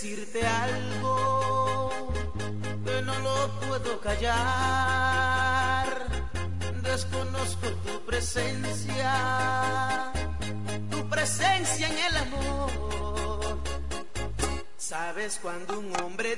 decirte algo que no lo puedo callar. Desconozco tu presencia, tu presencia en el amor. Sabes cuando un hombre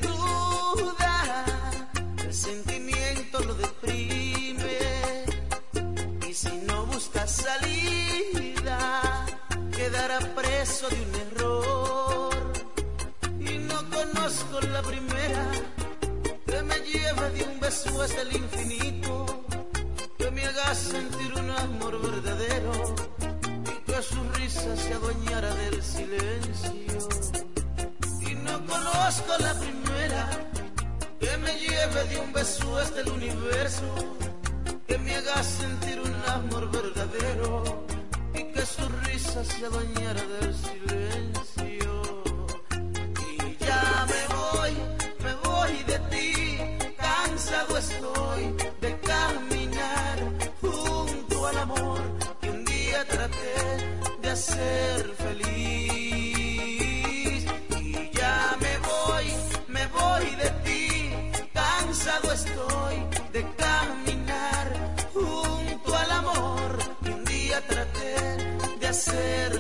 hacer.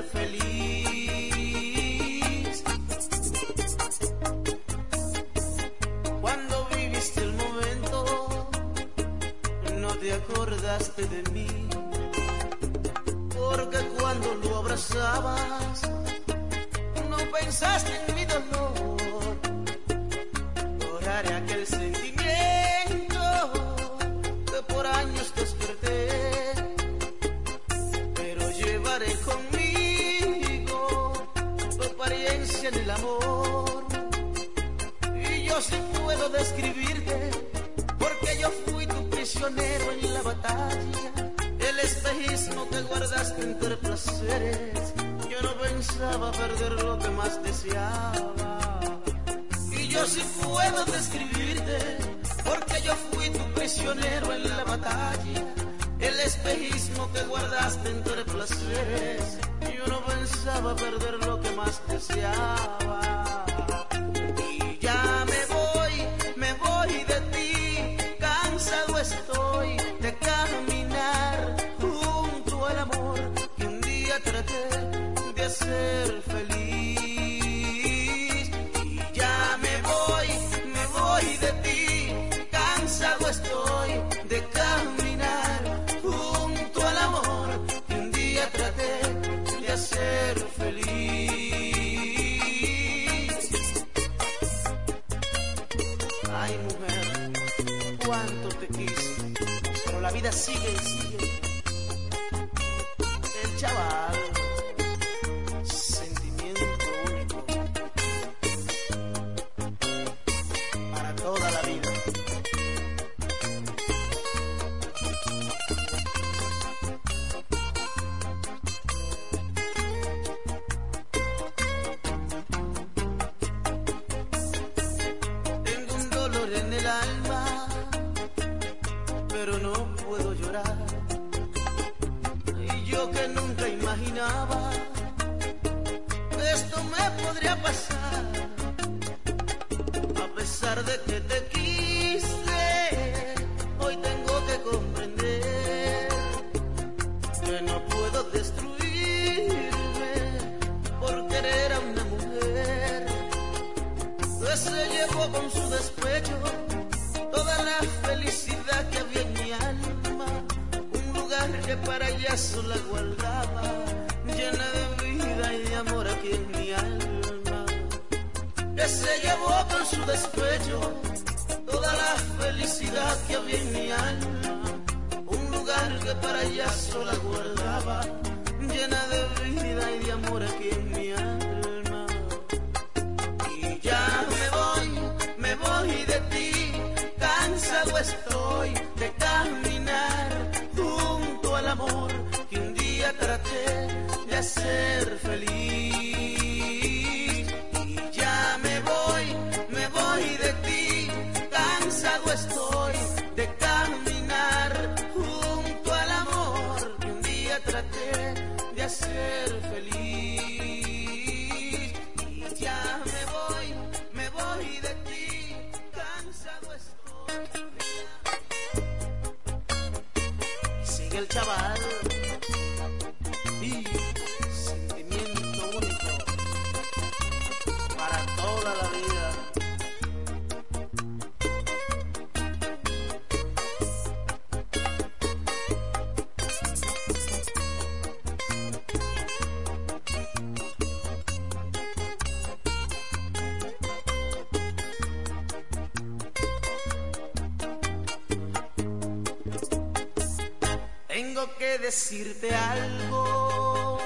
decirte algo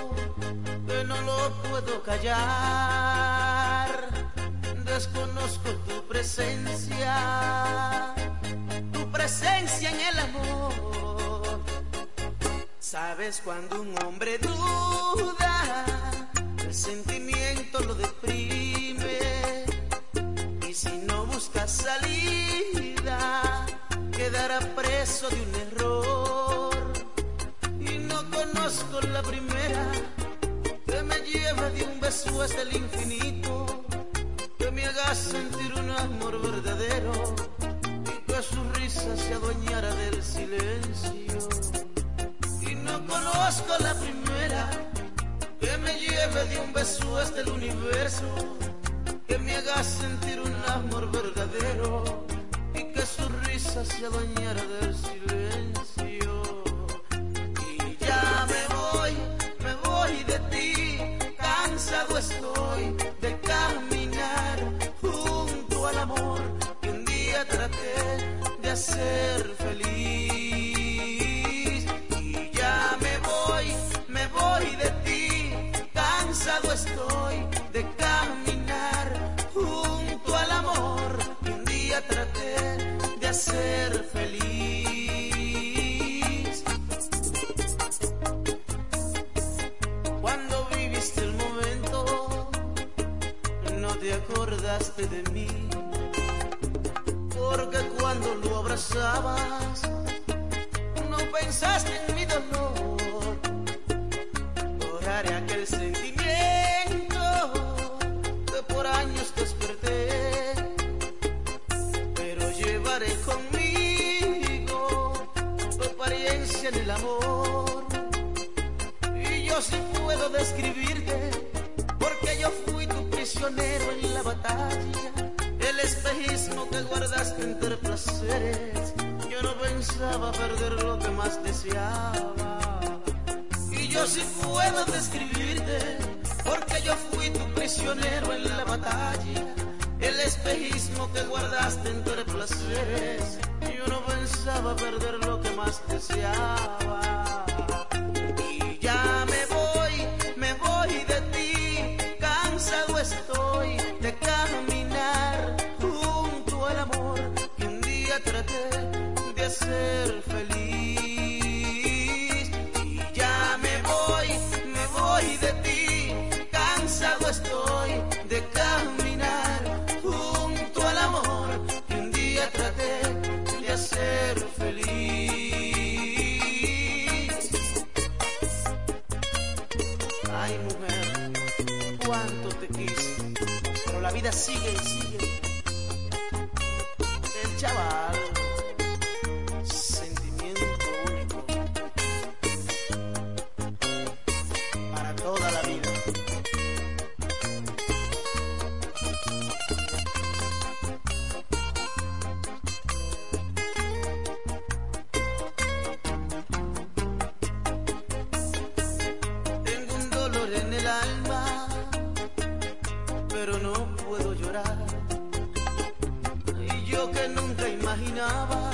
que no lo puedo callar. Desconozco tu presencia, tu presencia en el amor. Sabes cuando un hombre duda, el sentimiento lo deprime. Y si no buscas salida, quedará preso de un la primera que me lleve de un beso hasta el infinito, que me haga sentir un amor verdadero y que su risa se adueñara del silencio. Y no conozco la primera que me lleve de un beso hasta el universo, que me haga sentir un amor verdadero y que su risa se adueñara del silencio. puedo llorar. Y yo que nunca imaginaba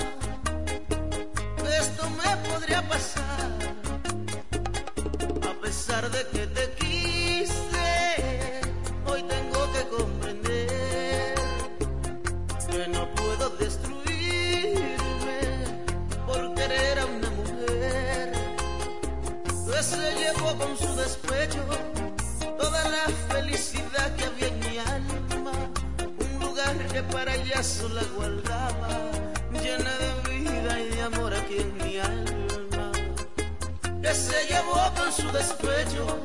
que esto me podría pasar. A pesar de que te quise, hoy tengo que comprender que no puedo destruirme por querer a una mujer que se llevó con su despecho. para parayaso sola guardaba, llena de vida y de amor aquí en mi alma, que se llevó con su despecho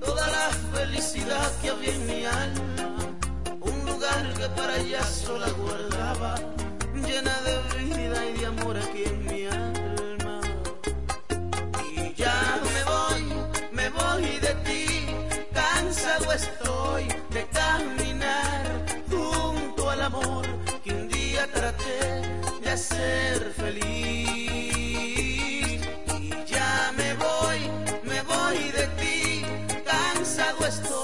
toda la felicidad que había en mi alma, un lugar que parayaso sola guardaba, llena de vida y de amor aquí en mi alma. Y ya me voy, me voy de ti, cansado estoy de caminar. de ser feliz. Y ya me voy, me voy de ti, cansado estoy.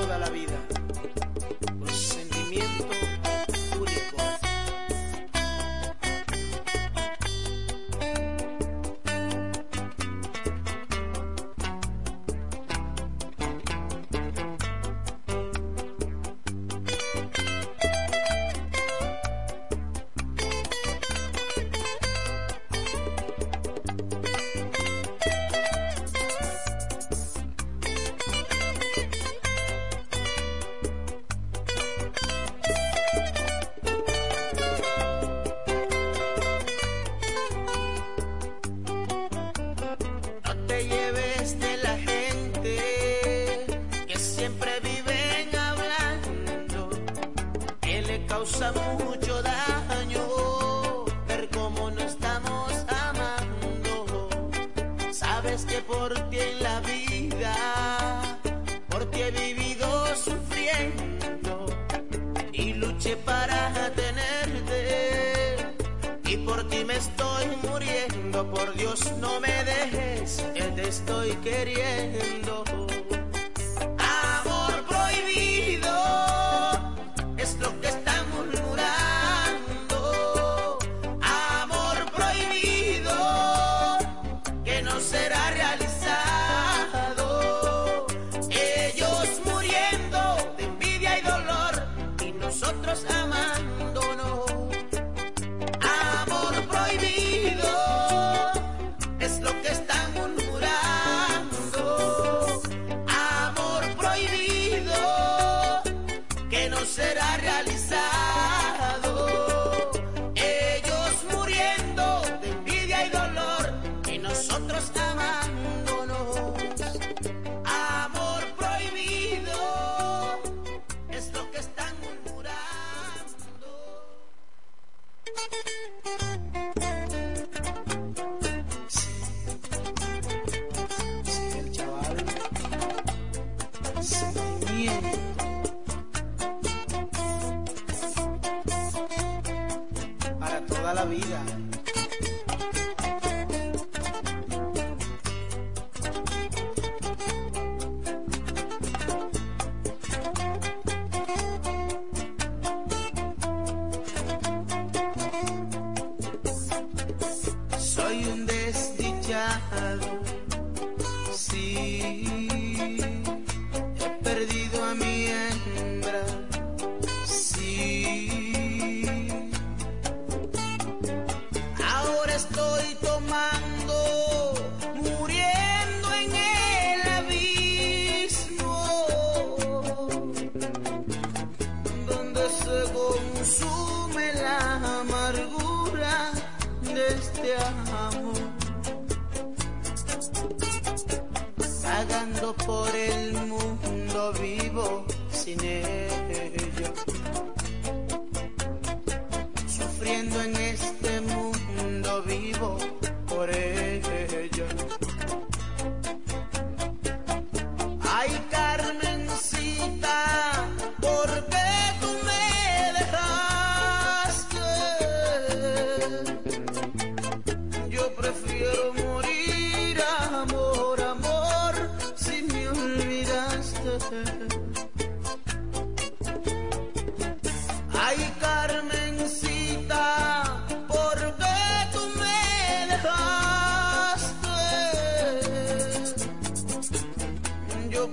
Toda la vida,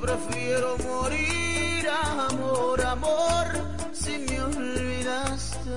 Prefiero morir, amor, amor, si me olvidaste.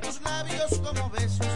Tus labios como besos,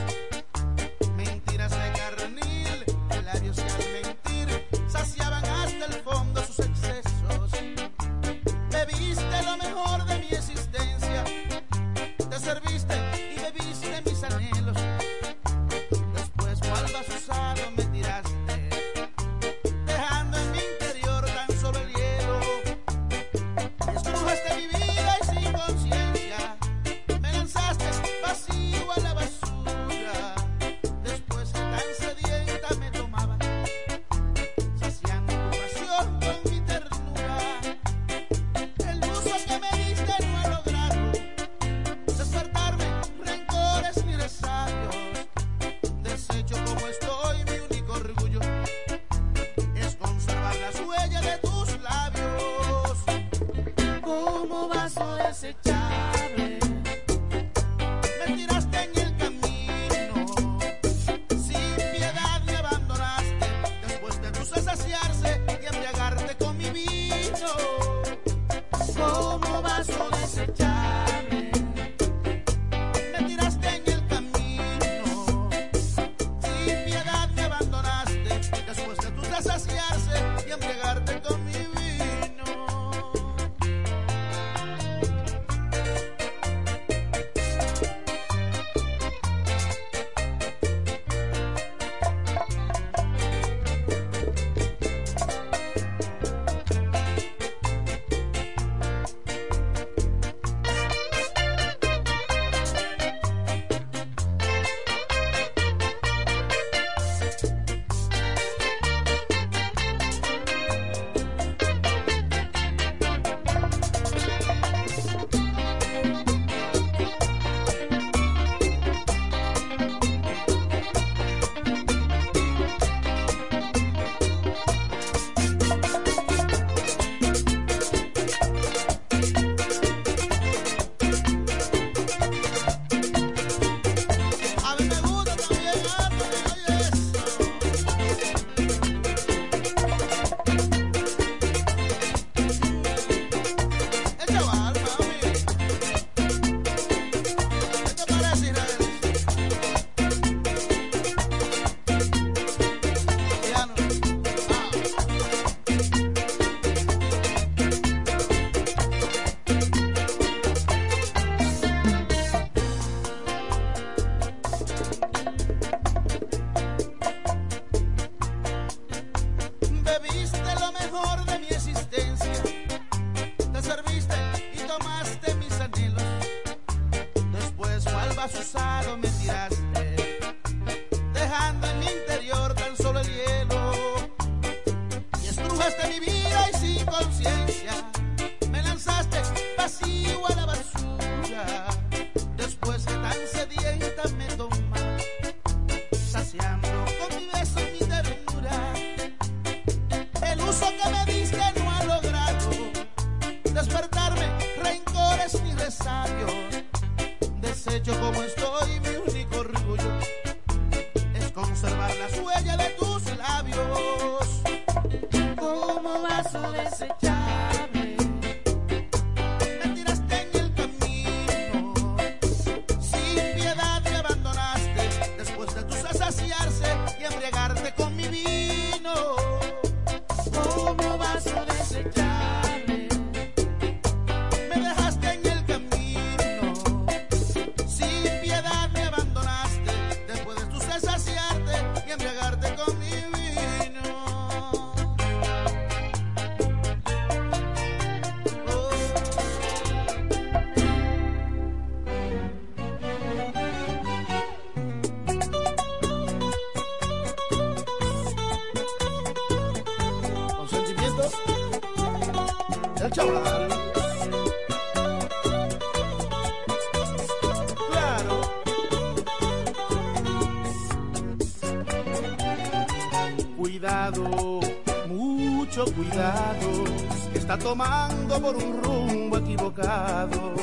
tomando por un rumbo equivocado.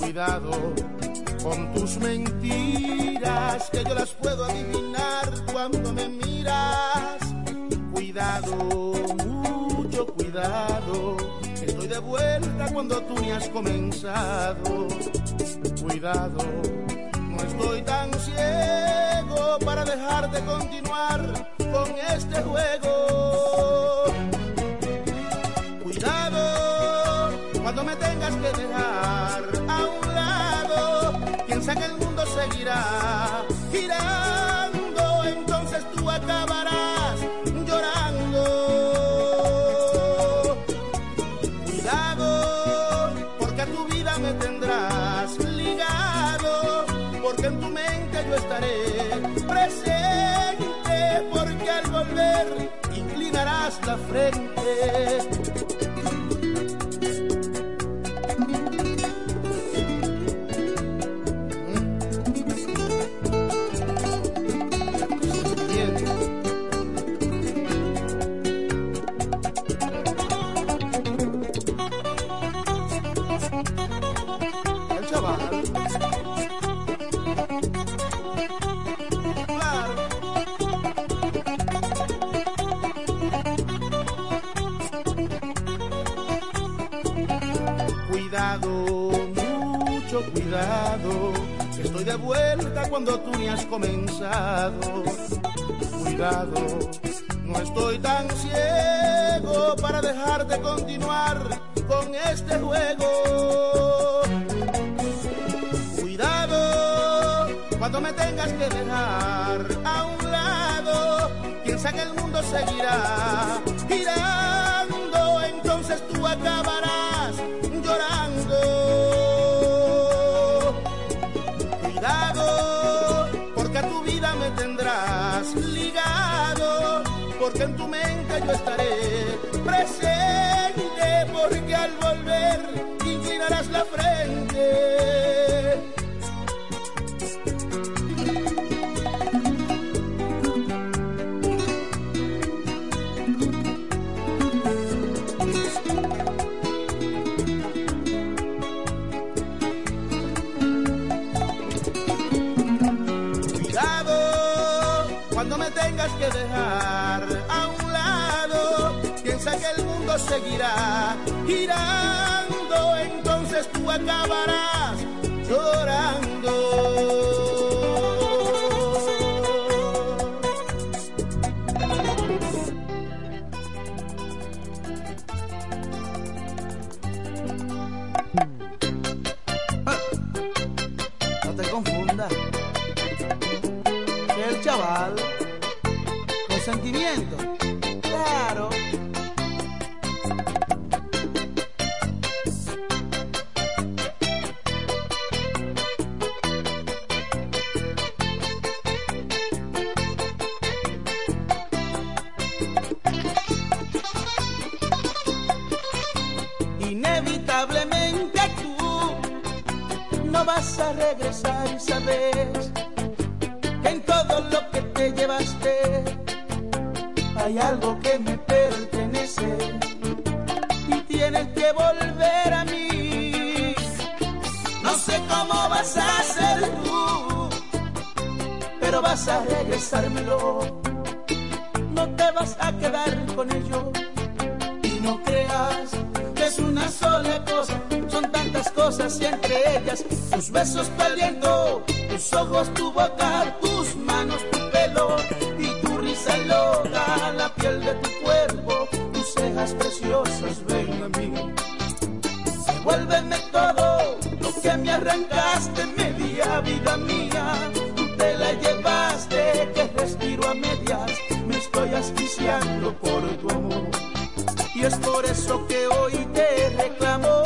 Cuidado con tus mentiras, que yo las puedo adivinar cuando me miras. Cuidado, mucho cuidado, estoy de vuelta cuando tú ni has comenzado. Cuidado, no estoy tan ciego para dejar de continuar con este juego. Que dejar a un lado, piensa que el mundo seguirá girando, entonces tú acabarás llorando. Cuidado, porque a tu vida me tendrás ligado, porque en tu mente yo estaré presente, porque al volver inclinarás la frente. Cuando tú ni has comenzado. Cuidado, no estoy tan ciego para dejarte continuar con este juego. Cuidado, cuando me tengas que dejar a un lado, piensa que el mundo seguirá girando, entonces tú acabarás porque en tu mente yo estaré presente, porque al volver inclinarás la frente. Cuidado cuando me tengas que dejar mundo seguirá girando, entonces tú acabarás llorando. No te confundas. El chaval con sentimiento. Claro. Vas a regresármelo. No te vas a quedar con ello y no creas que es una sola cosa, son tantas cosas y entre ellas tus besos, tu aliento, tus ojos, tu boca, tus manos, tu pelo y tu risa loca, la piel de tu cuerpo, tus cejas preciosas, ven a mí. Devuélveme todo lo que me arrancaste, media vida mía. Me estoy asfixiando por tu amor. Y es por eso que hoy te reclamo,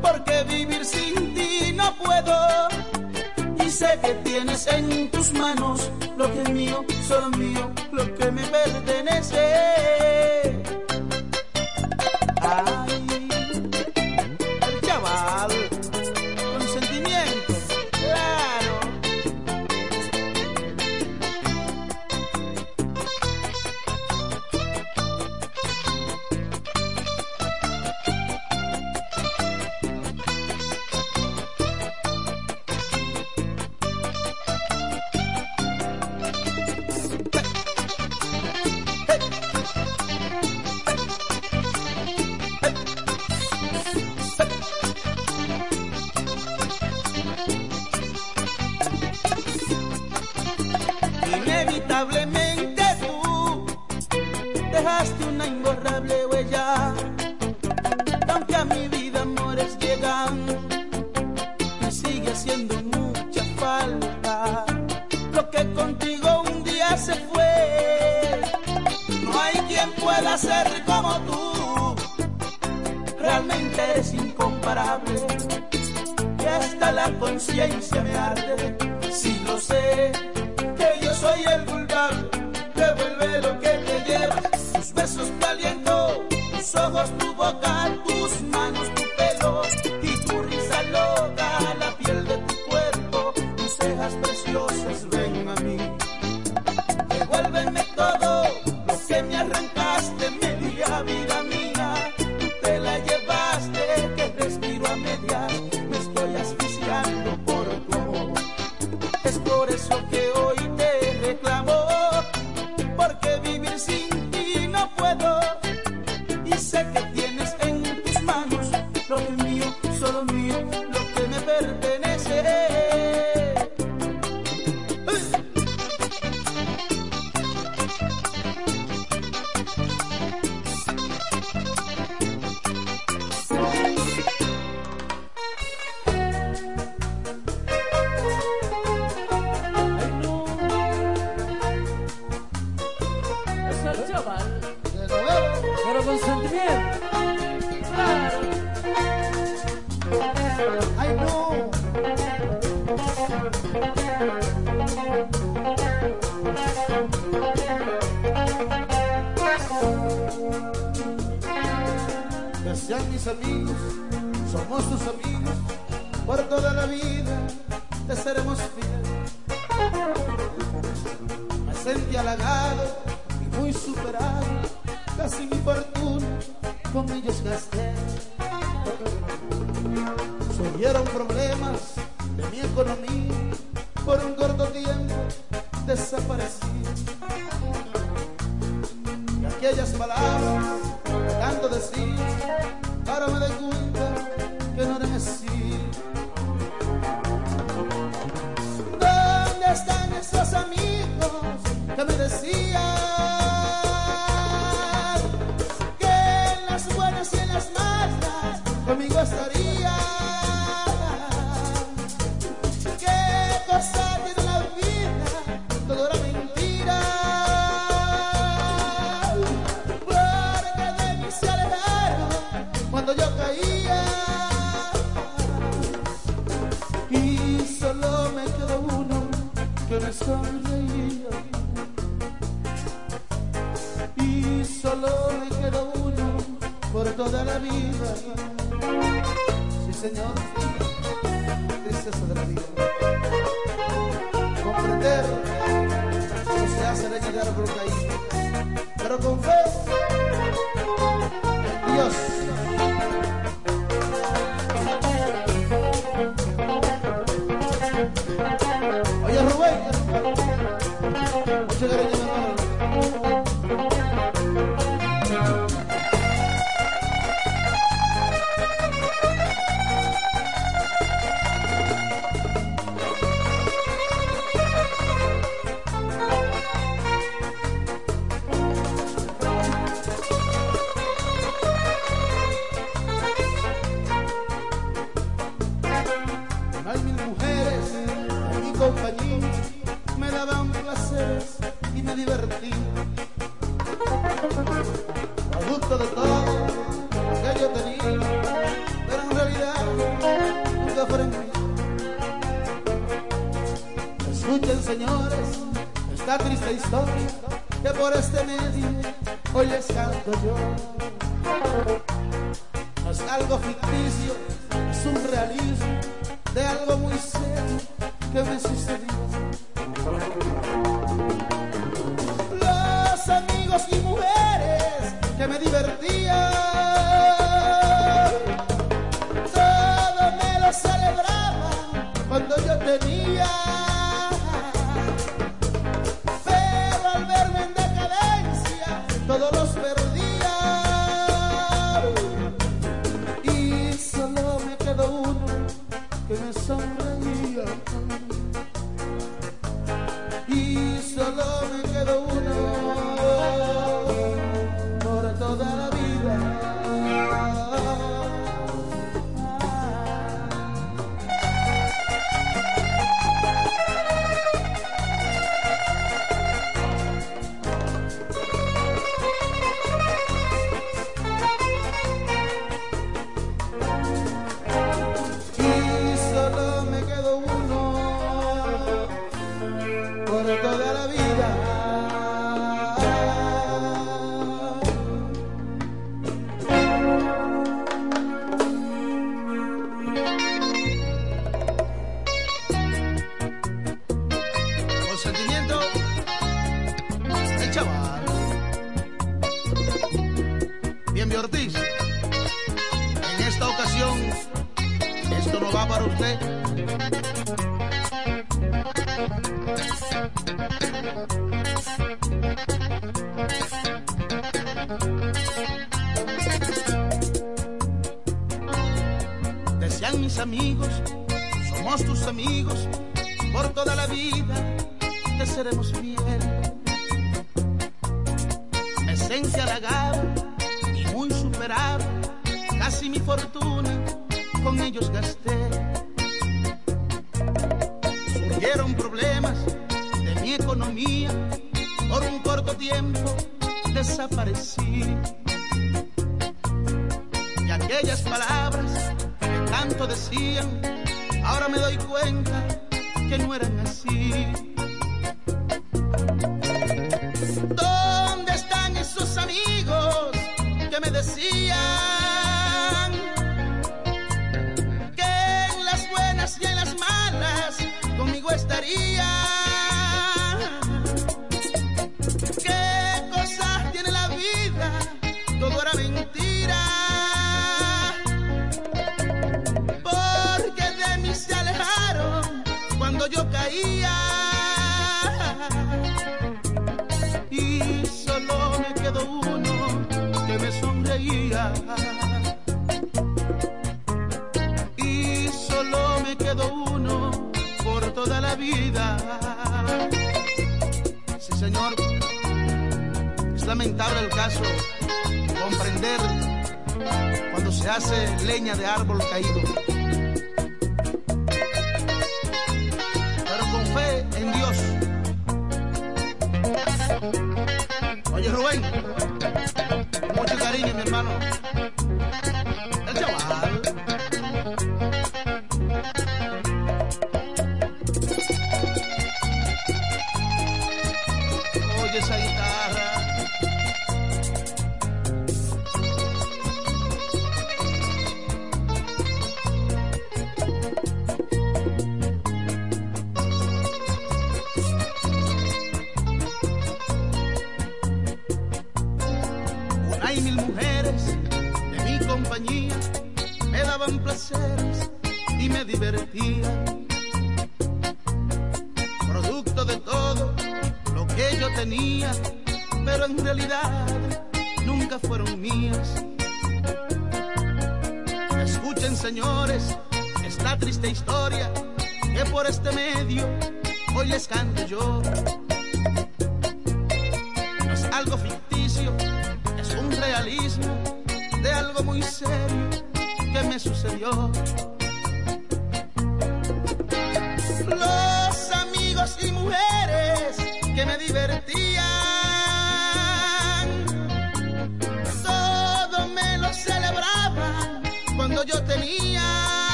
porque vivir sin ti no puedo. Y sé que tienes en tus manos lo que es mío, solo mío, mis amigos, somos tus amigos, por toda la vida te seremos fieles. Me sentí halagado y muy superado, casi mi fortuna con ellos gasté.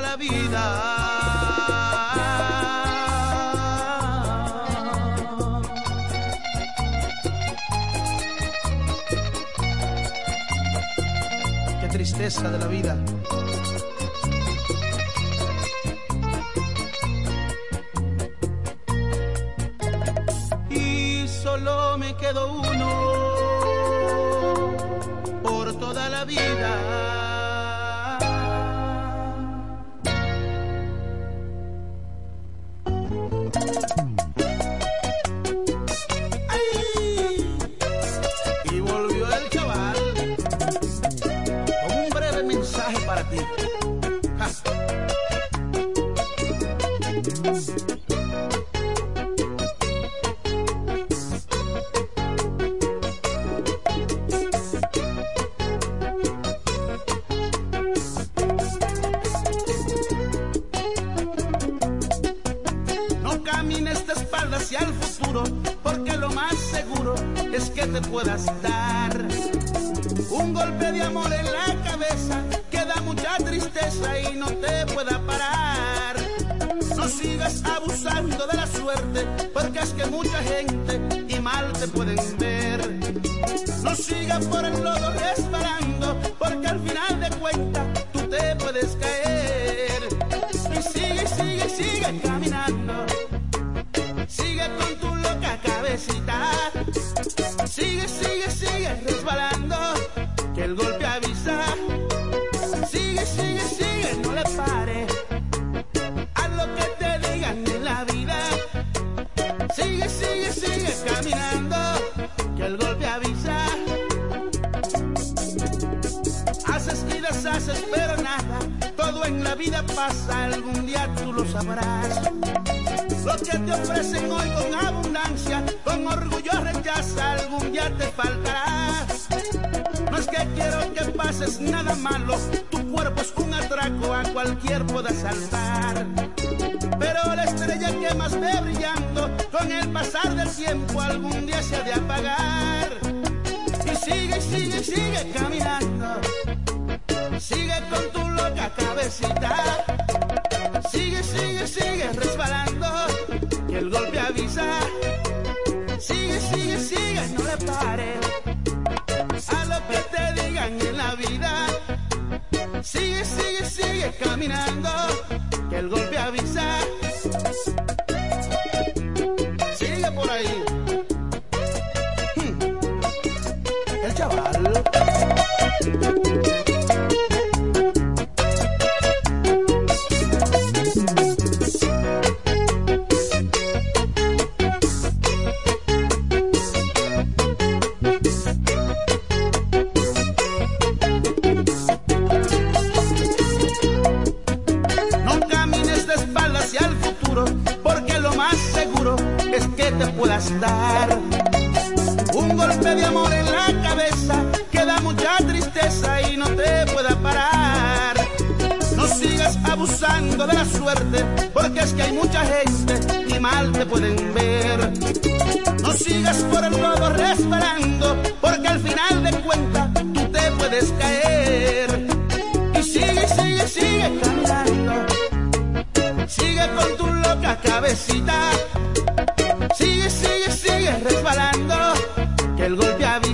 La vida. Qué tristeza de la vida.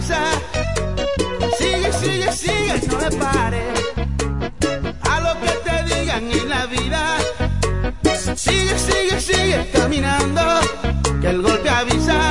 sonrisa. Sigue, sigue, sigue, no le pare a lo que te digan en la vida. Sigue, sigue, sigue caminando, que el golpe avisa.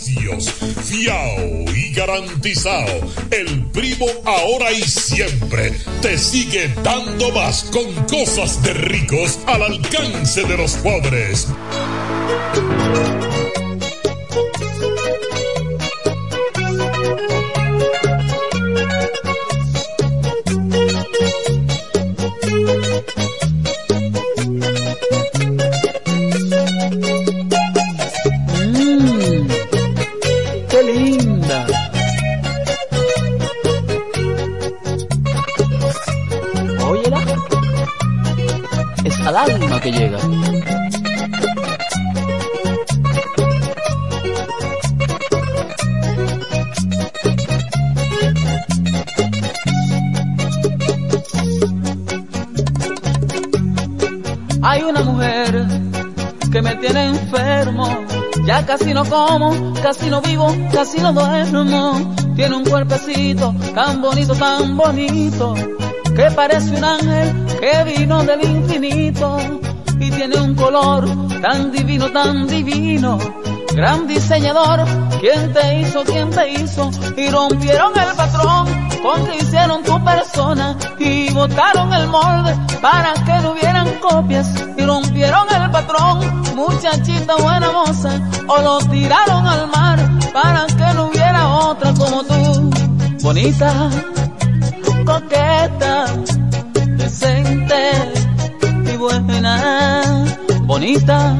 fiao y garantizado. El primo ahora y siempre te sigue dando más con cosas de ricos al alcance de los pobres. Casi no como, casi no vivo, casi no duermo. Tiene un cuerpecito tan bonito, tan bonito, que parece un ángel que vino del infinito. Y tiene un color tan divino, tan divino. Gran diseñador, ¿quién te hizo? ¿Quién te hizo? Y rompieron el patrón con hicieron tu persona y botaron el molde para que no hubieran copias y rompieron el patrón, muchachita buena moza, o lo tiraron al mar para que no hubiera otra como tú, bonita, coqueta, decente y buena, bonita,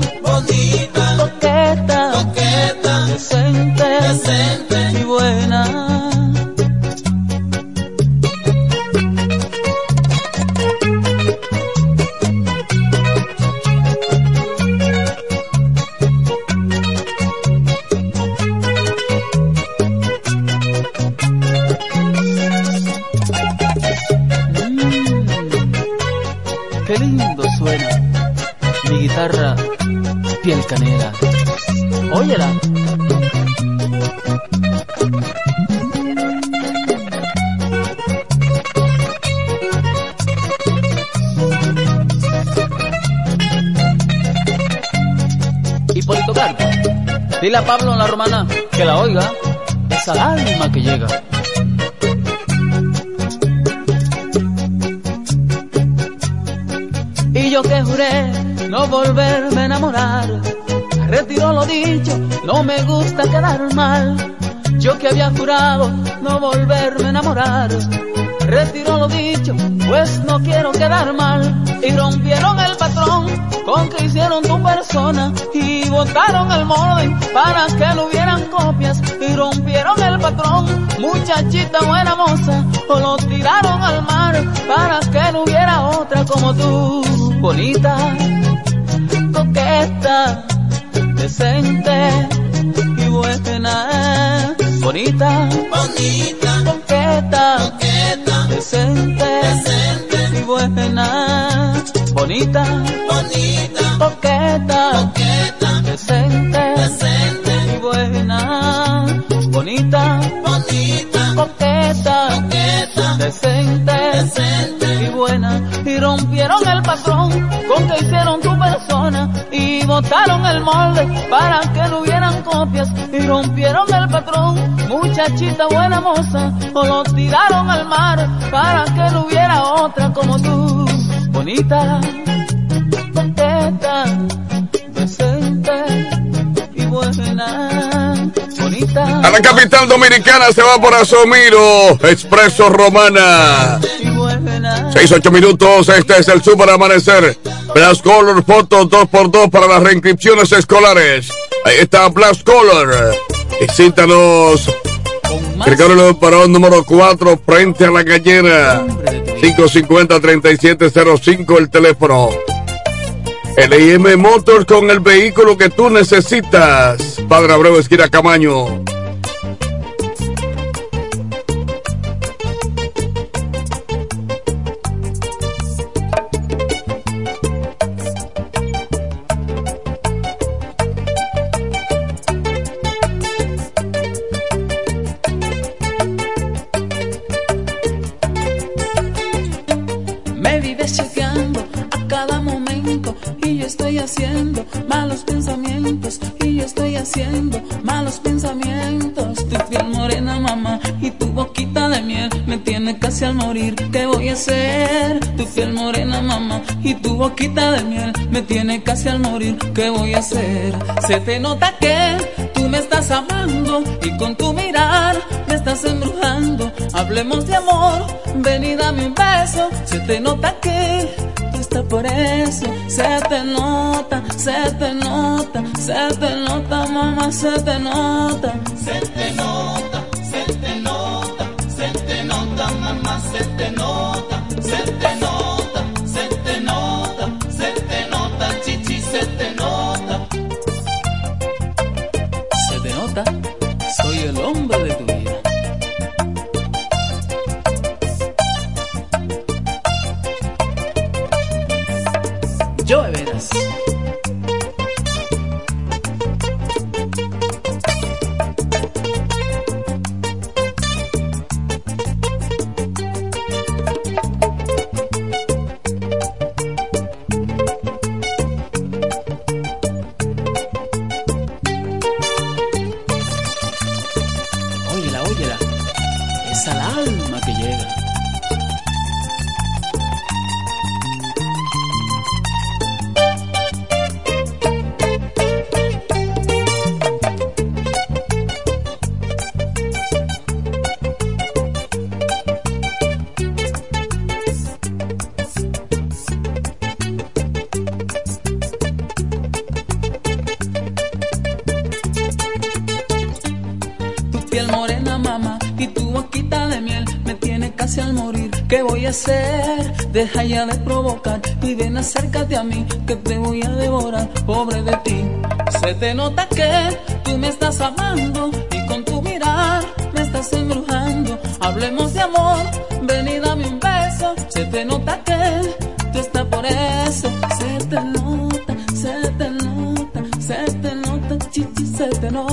que la oiga, es al alma que llega. Y yo que juré no volverme a enamorar, retiro lo dicho, no me gusta quedar mal. Yo que había jurado no volverme a enamorar, retiro lo dicho, pues no quiero quedar mal. Y rompieron el patrón con que hicieron tu persona. Y botaron el molde para que no hubieran copias. Y rompieron el patrón, muchachita buena moza, o lo tiraron al mar para que no hubiera otra como tú, bonita, coqueta, decente y buena, bonita, bonita, coqueta, coqueta, decente. Decente, y buena, bonita, bonita, coqueta, coqueta, decente. Decente, y buena, bonita, bonita, coqueta, coqueta, decente. Decente. y buena. Y rompieron el patrón. Con que hicieron botaron el molde para que no hubieran copias y rompieron el patrón. Muchachita buena moza o lo tiraron al mar para que no hubiera otra como tú. Bonita coqueta decente y buena. Bonita. A la capital dominicana se va por Asomiro, Expreso Romana. Y buena 6, 8 minutos, este es el Super Amanecer. Blast Color, fotos 2x2 para las reinscripciones escolares. Ahí está Blast Color. Visítanos. Gregorio Parón número 4, frente a la gallera. nombre de tu vida. 550-3705 el teléfono. LIM Motors con el vehículo que tú necesitas. Padre Abreu, esquina Camaño. Se te nota que tú me estás amando y con tu mirar me estás embrujando. Hablemos de amor, ven y dame un beso. Se te nota que tú estás por eso. Se te nota, se te nota, se te nota, mamá, se te nota. Deja ya de provocar y ven acércate a mí, que te voy a devorar, pobre de ti. Se te nota que tú me estás amando y con tu mirar me estás embrujando. Hablemos de amor, ven y dame un beso. Se te nota que tú estás por eso. Se te nota, se te nota, se te nota, chichi, se te nota.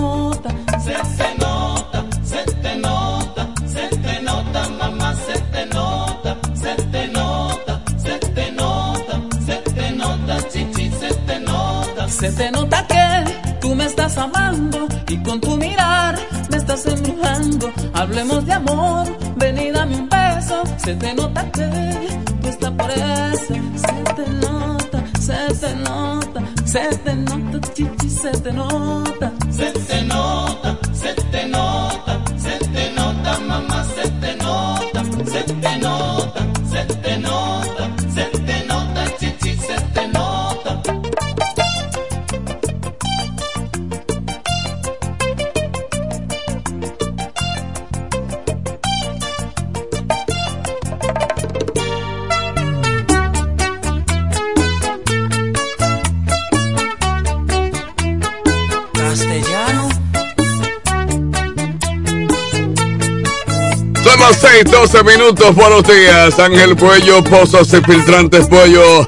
Con tu mirar me estás embrujando. Hablemos de amor, ven y dame un beso. Se te nota que tú estás por eso. Se te nota, se te nota, se te nota, chichi, se te nota. 6, 12 minutos. Buenos días. Ángel Puello, Pozos y Filtrantes Puello.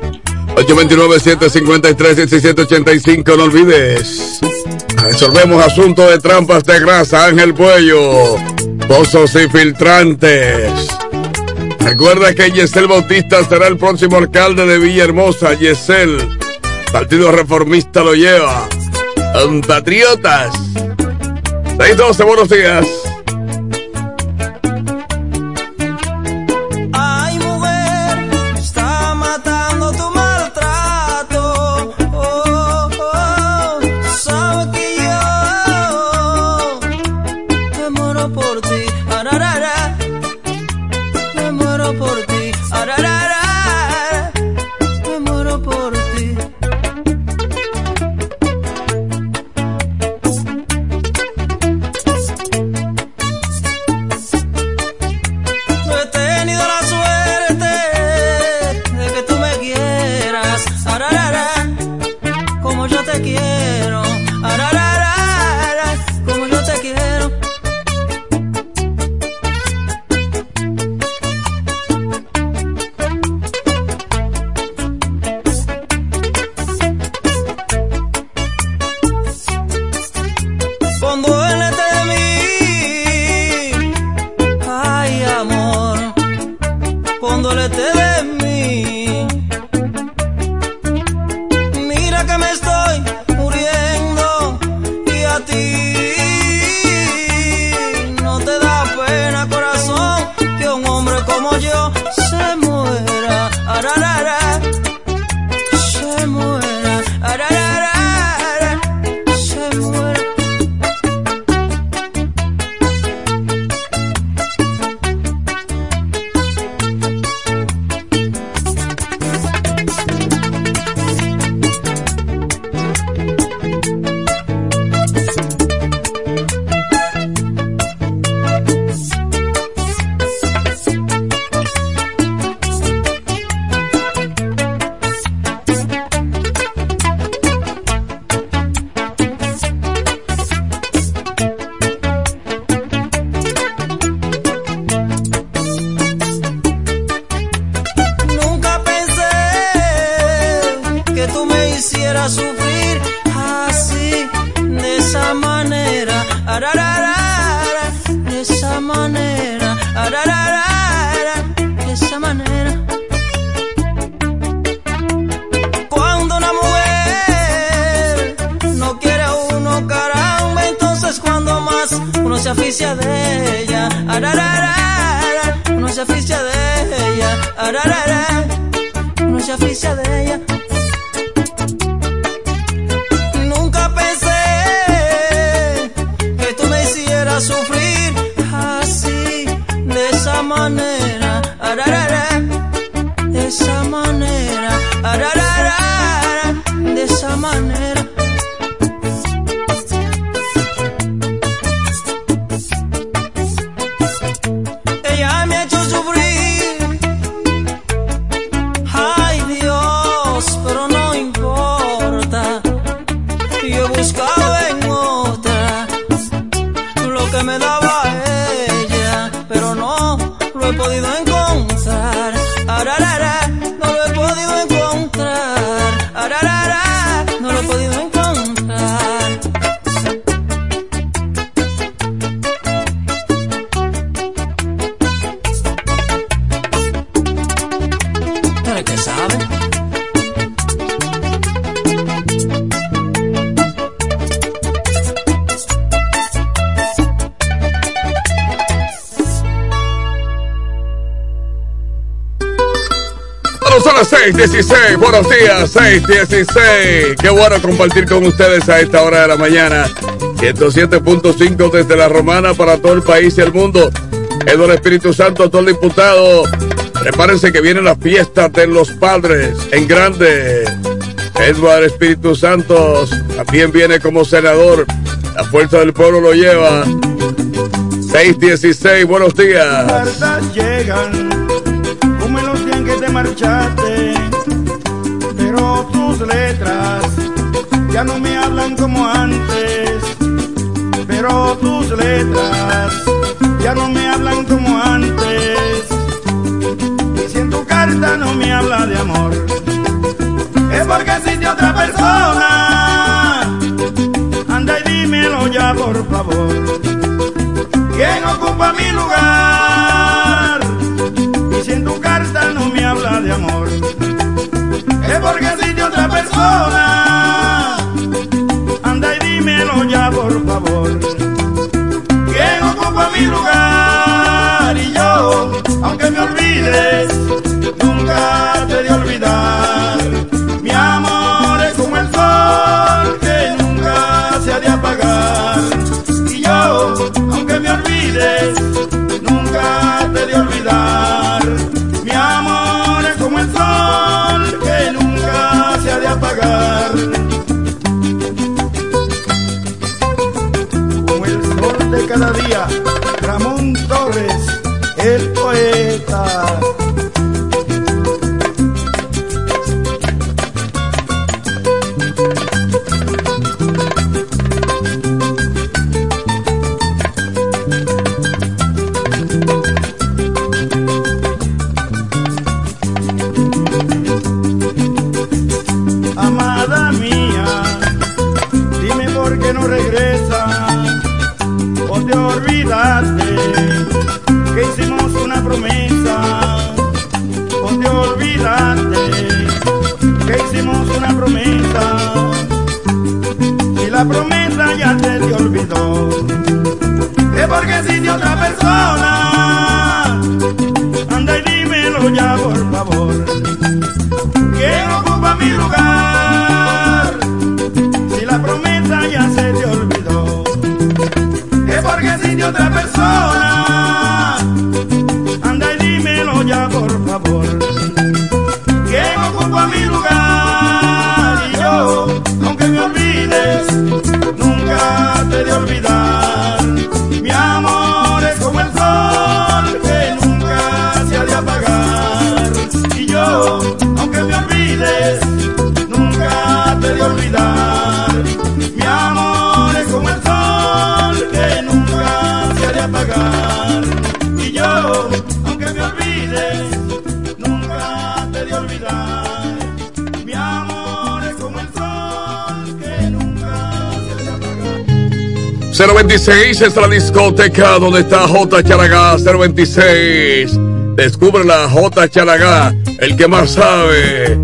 829-753-1785. No olvides. Resolvemos asuntos de trampas de grasa. Ángel Puello. Pozos y Filtrantes. Recuerda que Yesel Bautista será el próximo alcalde de Villahermosa. Yesel. Partido Reformista lo lleva. Patriotas. 612, buenos días. 616. Qué bueno compartir con ustedes a esta hora de la mañana. 107.5 desde la Romana para todo el país y el mundo. Eduardo Espíritu Santo, todo el diputado. Prepárense que vienen las fiestas de los padres en grande. Eduardo Espíritu Santos también viene como senador. La fuerza del pueblo lo lleva. 616, buenos días. Llegan como antes, pero tus letras ya no me hablan como antes. Y si en tu carta no me habla de amor, es porque existe otra persona. Anda y dímelo ya, por favor. ¿Quién ocupa mi lugar? Y si en tu carta no me habla de amor, es porque existe otra persona. favor. Quien ocupa mi lugar y yo, aunque me olvides, nunca te 026 es la discoteca donde está J Charagá 026. Descubre la J Charagá, el que más sabe.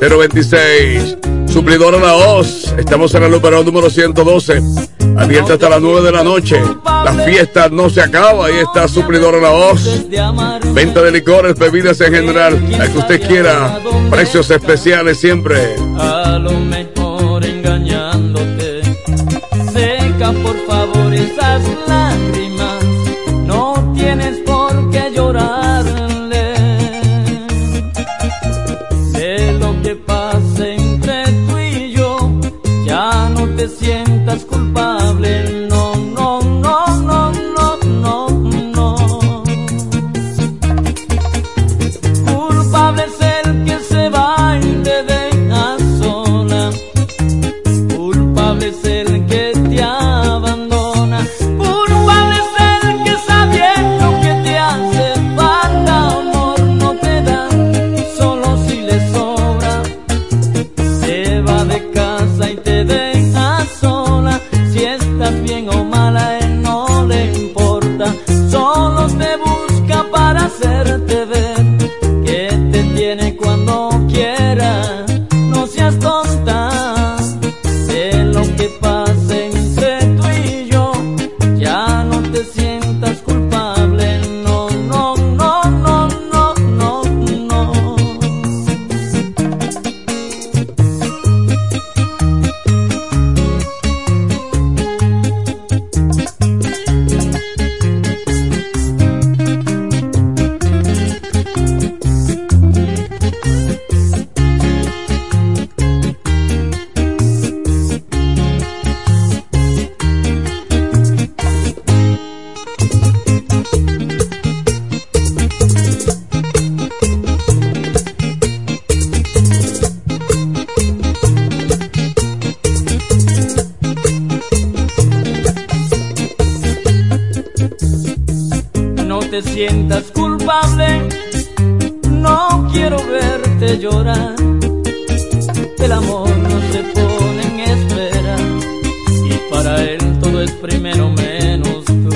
026. Suplidora La Hoz. Estamos en el operador número 112. Abierta hasta las 9 de la noche. La fiesta no se acaba. Ahí está Suplidora La Hoz. Venta de licores, bebidas en general. La que usted quiera. Precios especiales siempre. Te sientas culpable, no quiero verte llorar. El amor no se pone en espera y para él todo es primero menos tú.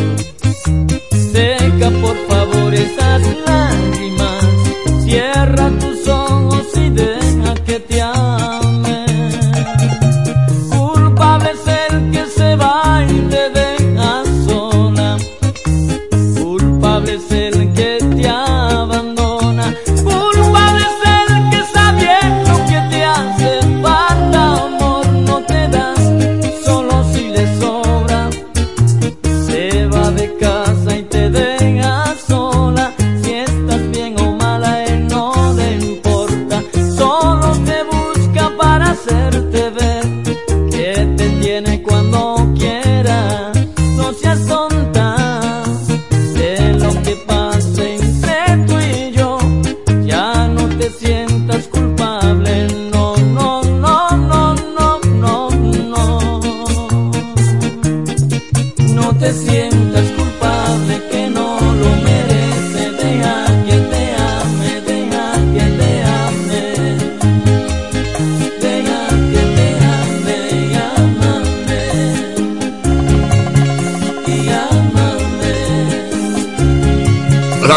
Seca por favor esas lágrimas,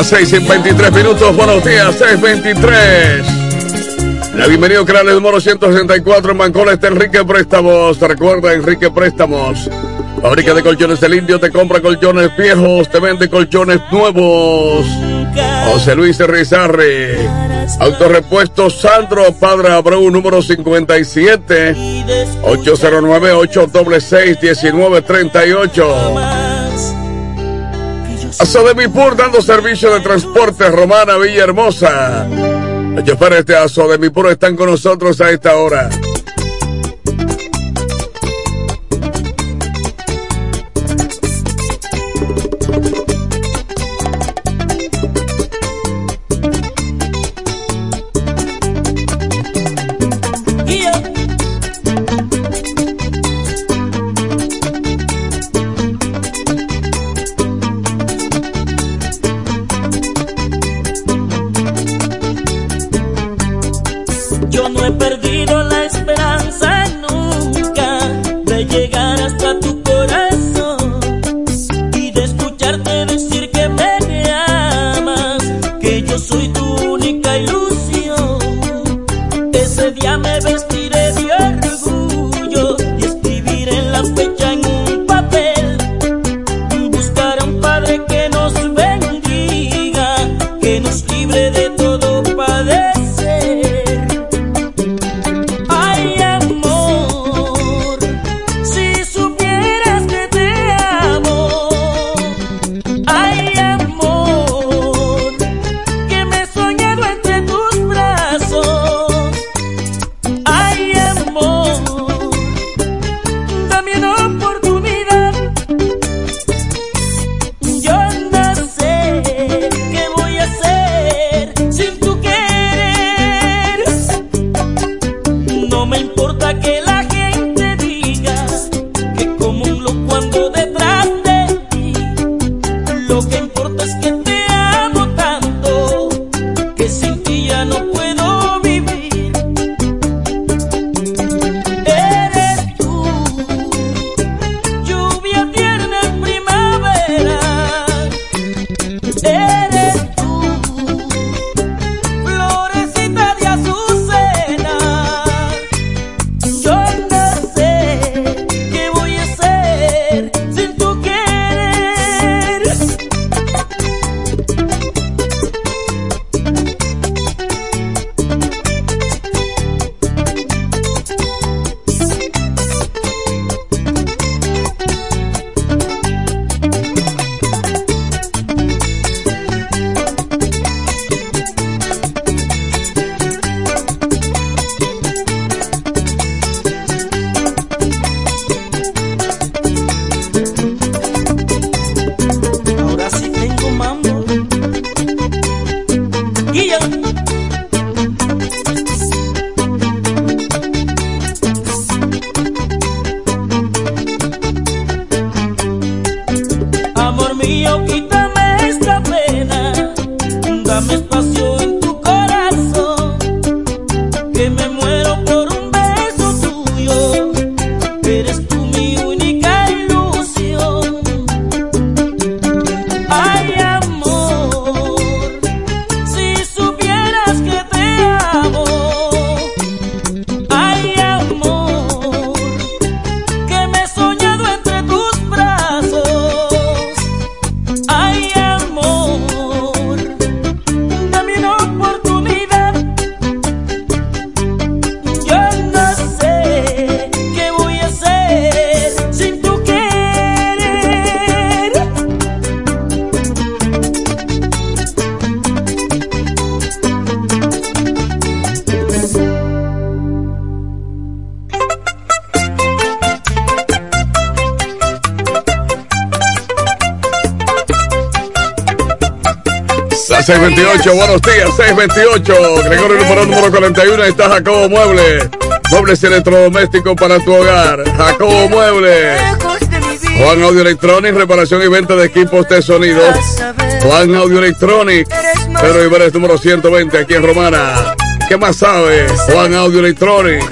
6 en 23 minutos. Buenos días, 623. La bienvenida a el Moro 164 en Bancola. Está Enrique Préstamos. Te recuerda, Enrique Préstamos. Fábrica de colchones del Indio te compra colchones viejos, te vende colchones nuevos. José Luis Rizarre. Autorepuesto Sandro Padre Abreu, número 57. 809 866 1938 Asodemipur dando servicio de transporte Romana Villahermosa. Los choferes de Asodemipur están con nosotros a esta hora. 628, buenos días, 628. Gregorio número número 41, ahí está Jacobo Mueble. Muebles y electrodomésticos para tu hogar. Jacobo Mueble. Juan Audio Electronics, reparación y venta de equipos de sonido. Juan Audio Electronics, Pedro Iberes número 120, aquí en Romana. ¿Qué más sabe? Juan Audio Electronics.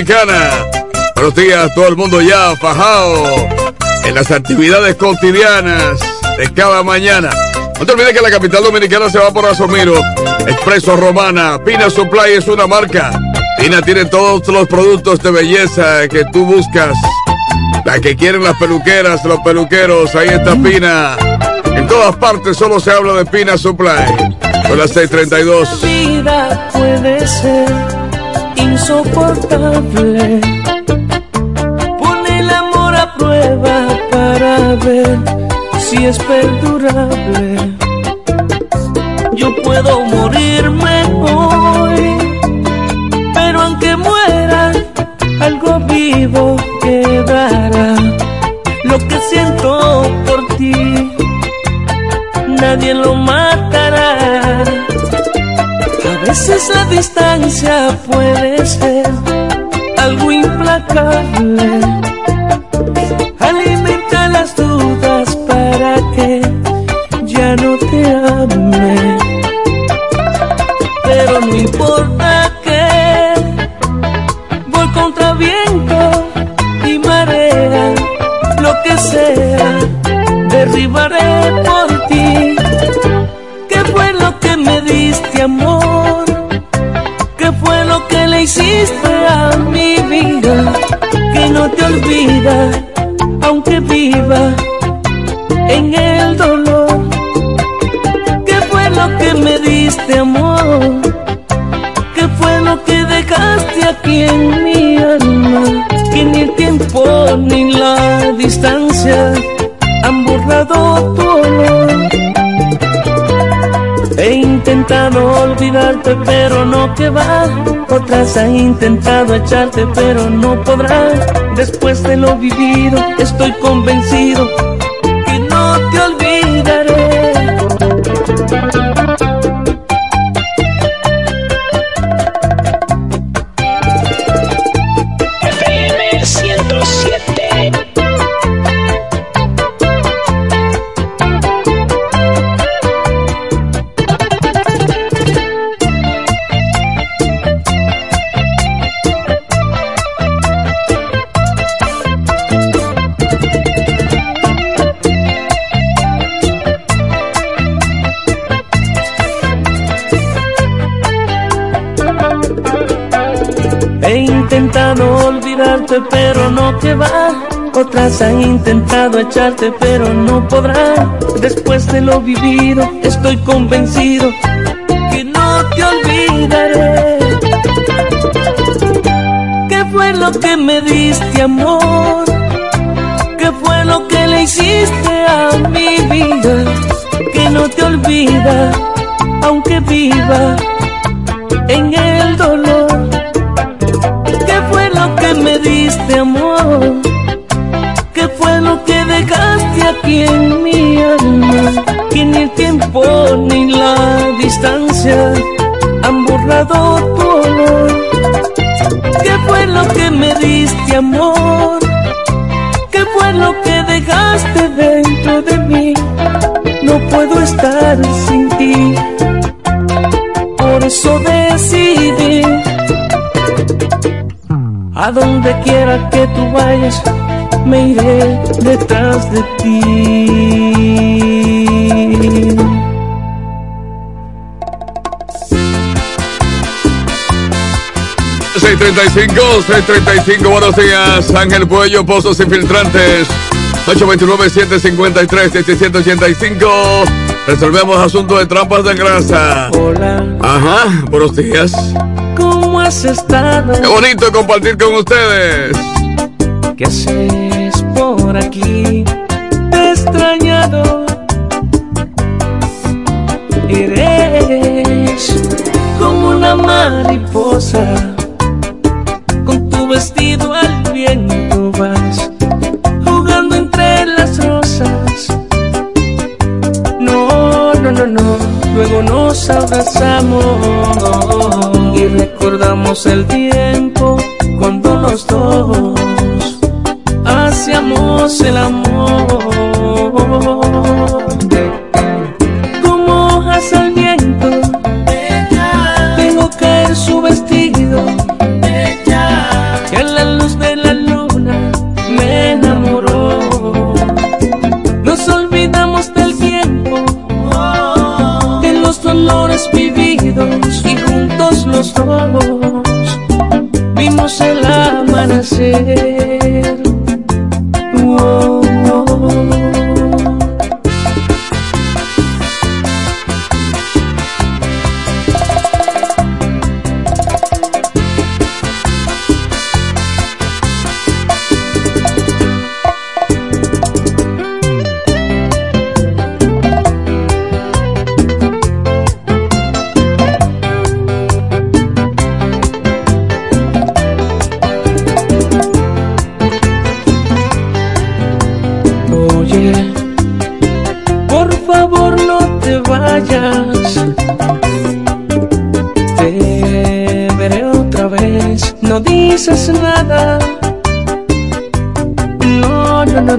Dominicana. Buenos días, todo el mundo ya fajado en las actividades cotidianas de cada mañana. No te olvides que la capital dominicana se va por Asomiro. Expreso Romana, Pina Supply es una marca. Pina tiene todos los productos de belleza que tú buscas. La que quieren las peluqueras, los peluqueros, ahí está Pina. En todas partes solo se habla de Pina Supply. Son las 6:32. La vida puede ser insoportable. Pone el amor a prueba para ver si es perdurable. Yo puedo morirme hoy, pero aunque muera, algo vivo quedará. Lo que siento por ti, nadie lo matará. A veces la distancia puede 可。Pero no que va. Otras han intentado echarte, pero no podrán. Después de lo vivido, estoy convencido Otras han intentado echarte, pero no podrán. Después de lo vivido, estoy convencido que no te olvidaré. ¿Qué fue lo que me diste, amor? ¿Qué fue lo que le hiciste a mi vida? Que no te olvida, aunque viva en el dolor. ¿Qué fue lo que me diste, amor? Aquí en mi alma? Que ni el tiempo ni la distancia han borrado tu olor. ¿Qué fue lo que me diste, amor? ¿Qué fue lo que dejaste dentro de mí? No puedo estar sin ti. Por eso decidí a donde quiera que tú vayas, me iré detrás de ti. 635, 635, buenos días. Ángel Puello, Pozos Infiltrantes. 829-753-1785. Resolvemos asuntos de trampas de grasa. Hola, Ajá, buenos días. ¿cómo has estado? Qué bonito compartir con ustedes. ¿Qué haces por aquí? Te he extrañado. Eres como una mariposa. Con tu vestido al viento vas jugando entre las rosas. No, no, no, no. Luego nos abrazamos y recordamos el tiempo cuando los dos el amor.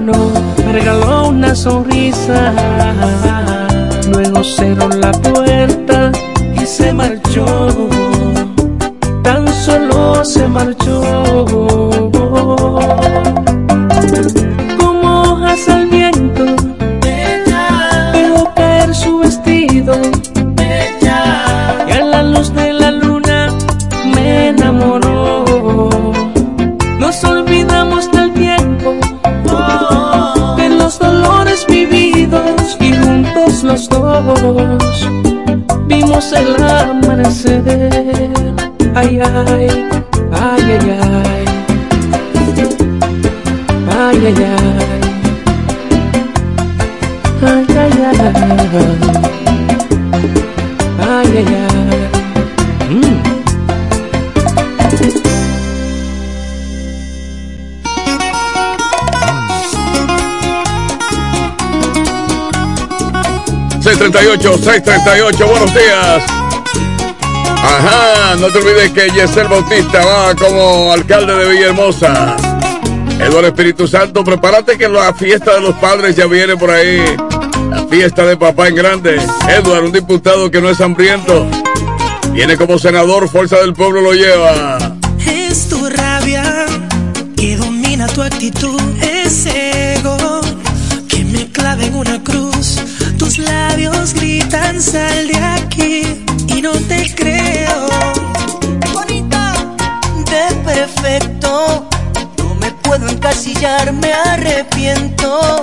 Me regaló una sonrisa. Luego cerró la puerta y se marchó. Tan solo se marchó amanecer. Ay, ay, ay, ay, ay. Ay, ay, ay. Ay, ay, ay. Ay, ay, ay. Mm. 638, 638, buenos días. Ajá, no te olvides que Yesel Bautista va como alcalde de Villahermosa. Eduardo Espíritu Santo, prepárate que la fiesta de los padres ya viene por ahí. La fiesta de papá en grande. Eduardo, un diputado que no es hambriento. Viene como senador, Fuerza del Pueblo lo lleva. Es tu rabia que domina tu actitud, ese ego que me clava en una cruz. Tus labios gritan sal de aquí y no te arrepiento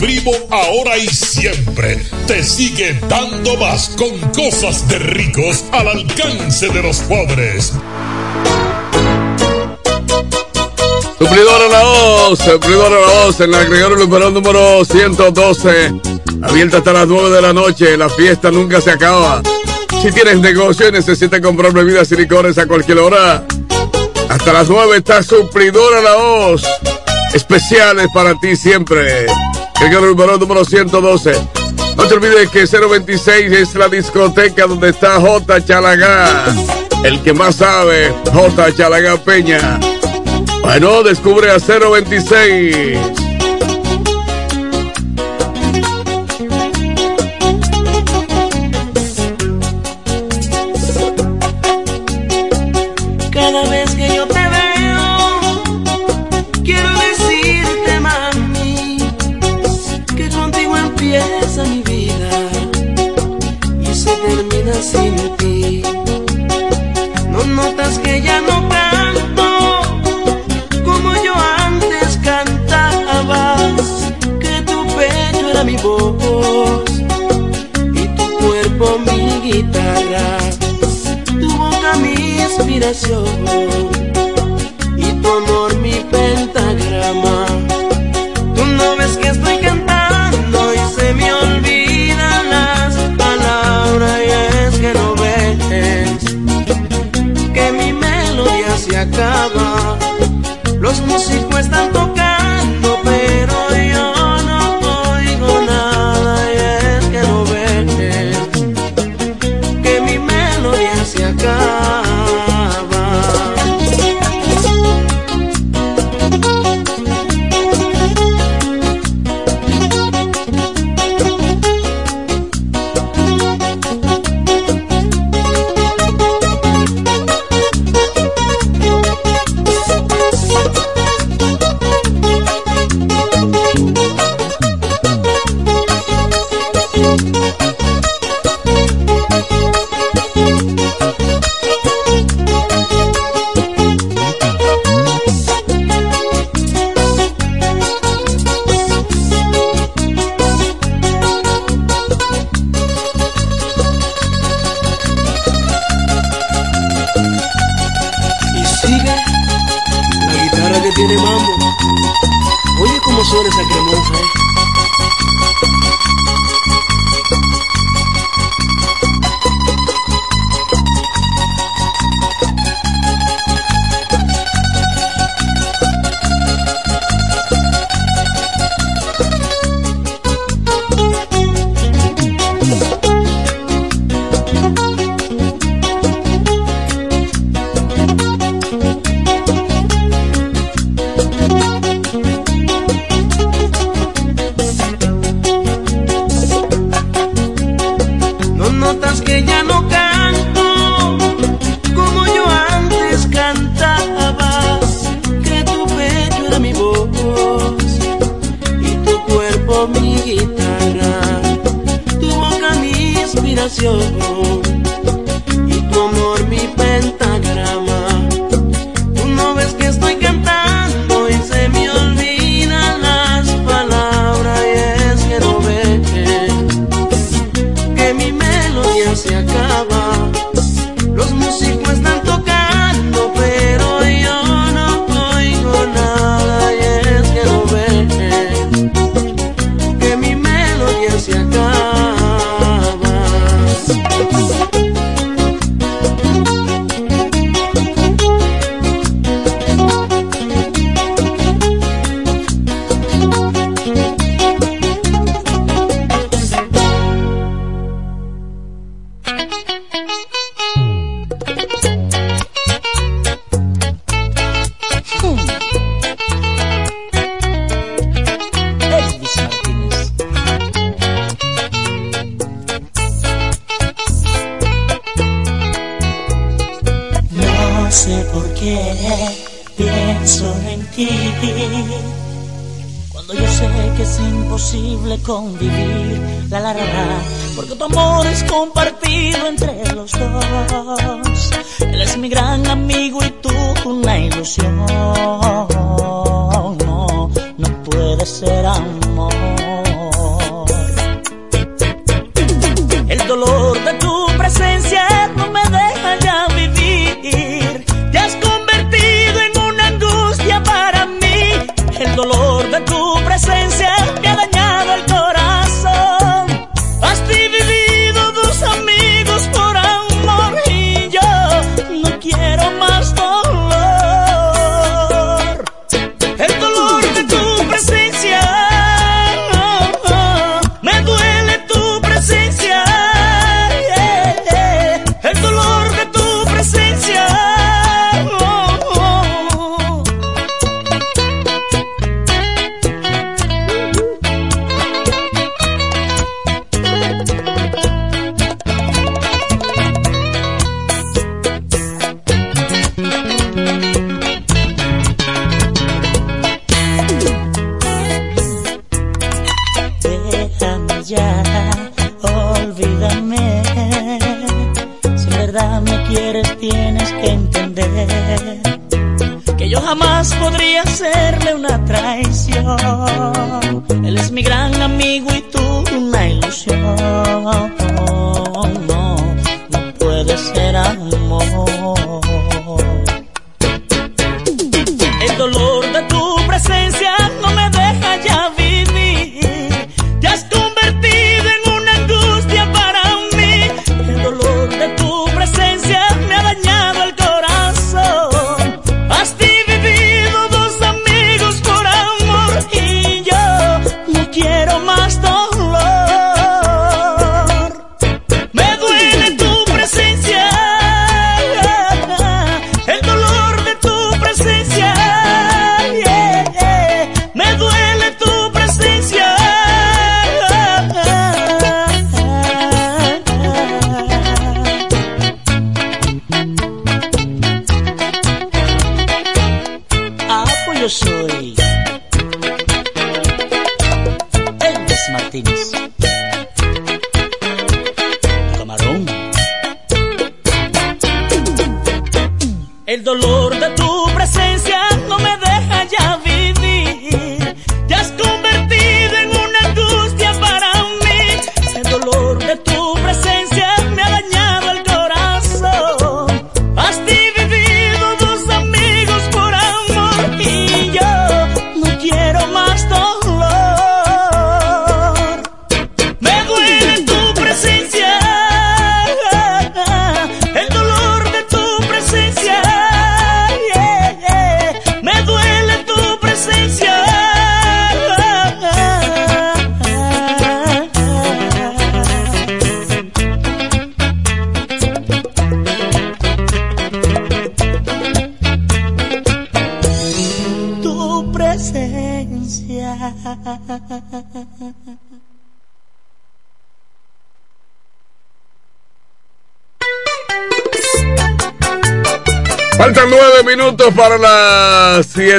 Primo ahora y siempre te sigue dando más con cosas de ricos al alcance de los pobres. Suplidora La Voz, Suplidora La Voz, en la Luperón número 112. Abierta hasta las 9 de la noche, la fiesta nunca se acaba. Si tienes negocio y necesitas comprar bebidas y licores a cualquier hora, hasta las 9 está Suplidora La Voz. Especiales para ti siempre. Gregorio Luperón número 112. No te olvides que 026 es la discoteca donde está J. Chalagá. El que más sabe, J. Chalagá Peña. Bueno, descubre a 026.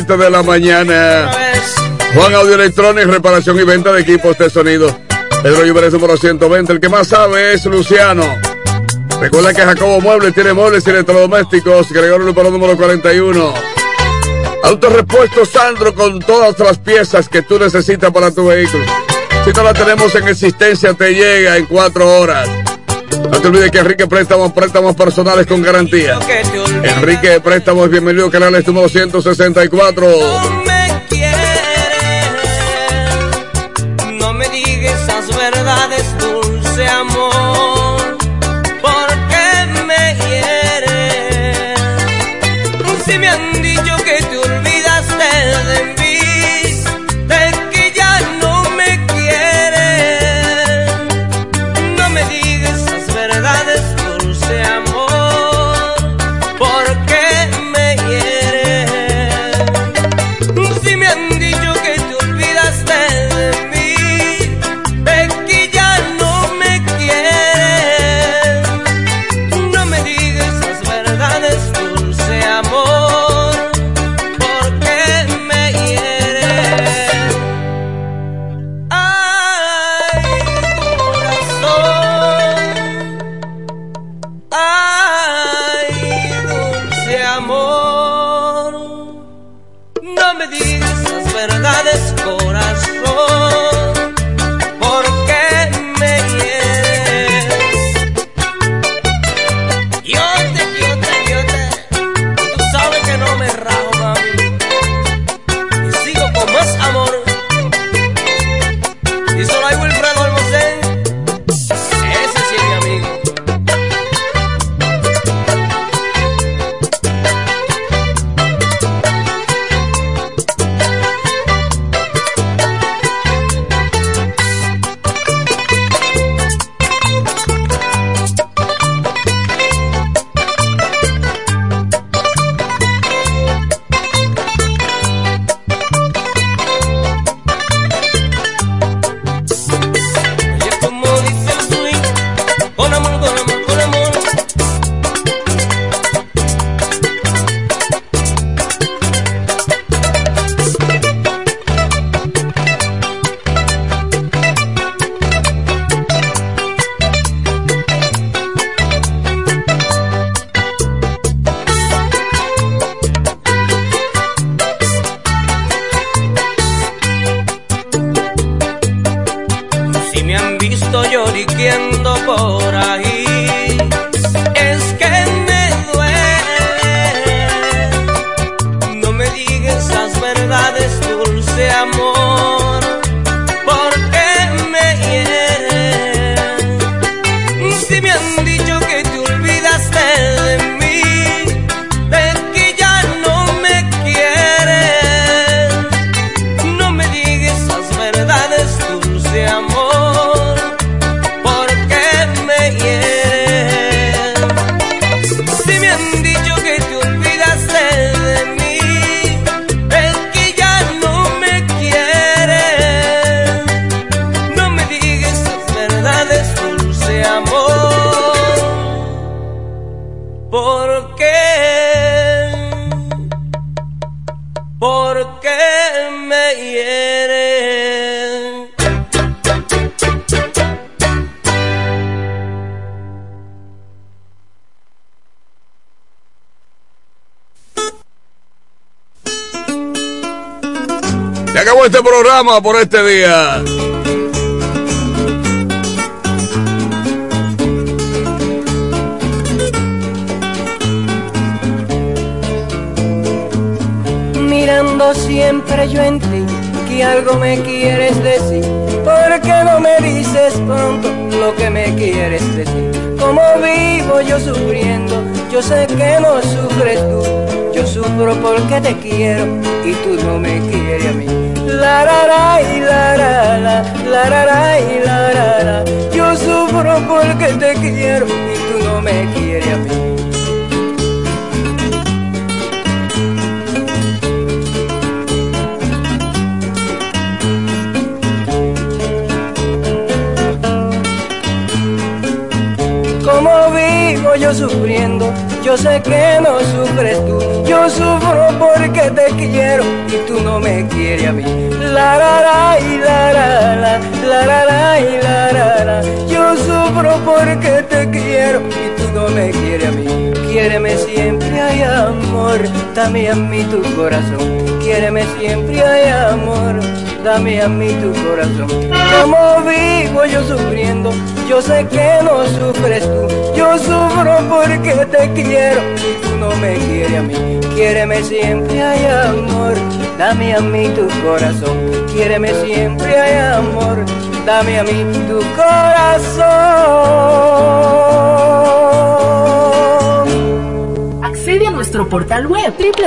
7 de la mañana. Juan Audio Electronics, reparación y venta de equipos de sonido. Pedro Lluveres número 120. El que más sabe es Luciano. Recuerda que Jacobo Muebles tiene muebles y electrodomésticos. Gregorio Lupero número 41. Autorepuesto Sandro con todas las piezas que tú necesitas para tu vehículo. Si no la tenemos en existencia, te llega en cuatro horas. No te olvides que Enrique Préstamos, préstamos personales con garantía. Enrique Préstamos, bienvenido, canal número 164.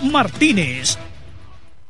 Martínez.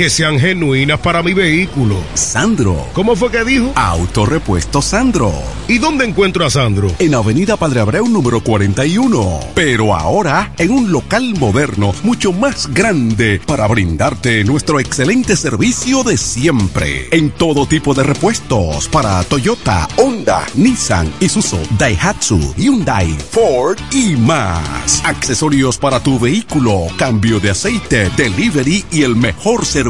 que sean genuinas para mi vehículo. Sandro. ¿Cómo fue que dijo? Autorepuesto Sandro. ¿Y dónde encuentro a Sandro? En Avenida Padre Abreu número 41. Pero ahora en un local moderno mucho más grande para brindarte nuestro excelente servicio de siempre. En todo tipo de repuestos para Toyota, Honda, Nissan, Isuzu, Daihatsu, Hyundai, Ford y más. Accesorios para tu vehículo, cambio de aceite, delivery y el mejor servicio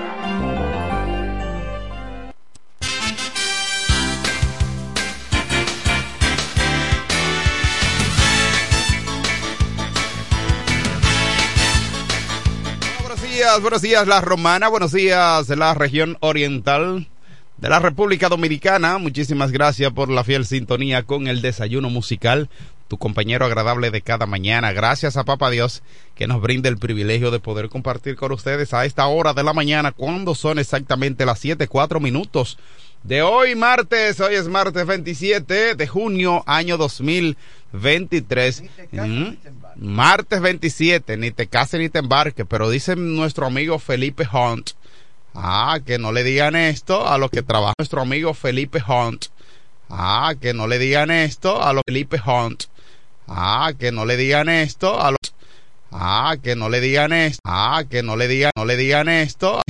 Buenos días la romana, buenos días la región oriental de la República Dominicana. Muchísimas gracias por la fiel sintonía con el desayuno musical tu compañero agradable de cada mañana. Gracias a Papá Dios que nos brinda el privilegio de poder compartir con ustedes a esta hora de la mañana, cuando son exactamente las 7, 4 minutos de hoy martes, hoy es martes 27 de junio año 2023. Mm, martes 27, ni te cases ni te embarques, pero dice nuestro amigo Felipe Hunt. Ah, que no le digan esto a los que trabaja nuestro amigo Felipe Hunt. Ah, que no le digan esto a los Felipe Hunt. Ah, que no le digan esto a los Ah, que no le digan esto. Ah, que no le digan, no le digan esto.